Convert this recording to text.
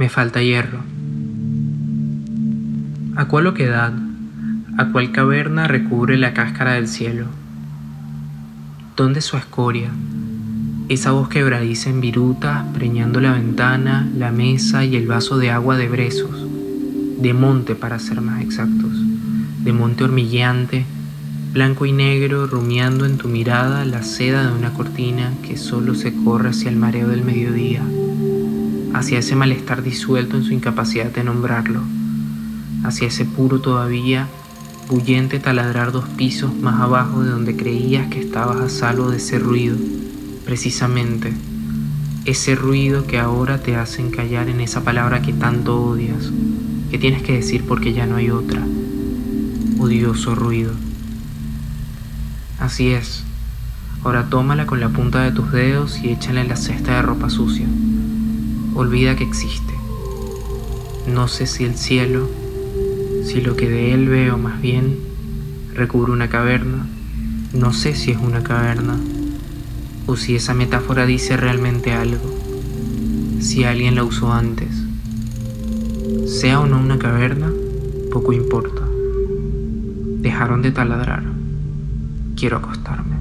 Me falta hierro. ¿A cuál oquedad, a cuál caverna recubre la cáscara del cielo? ¿Dónde su escoria? Esa voz quebradiza en virutas, preñando la ventana, la mesa y el vaso de agua de brezos, de monte para ser más exactos, de monte hormigueante, blanco y negro, rumiando en tu mirada la seda de una cortina que solo se corre hacia el mareo del mediodía hacia ese malestar disuelto en su incapacidad de nombrarlo, hacia ese puro todavía bullente taladrar dos pisos más abajo de donde creías que estabas a salvo de ese ruido, precisamente ese ruido que ahora te hace encallar en esa palabra que tanto odias, que tienes que decir porque ya no hay otra, odioso ruido. Así es, ahora tómala con la punta de tus dedos y échala en la cesta de ropa sucia olvida que existe. No sé si el cielo, si lo que de él veo más bien, recubre una caverna, no sé si es una caverna, o si esa metáfora dice realmente algo, si alguien la usó antes. Sea o no una caverna, poco importa. Dejaron de taladrar. Quiero acostarme.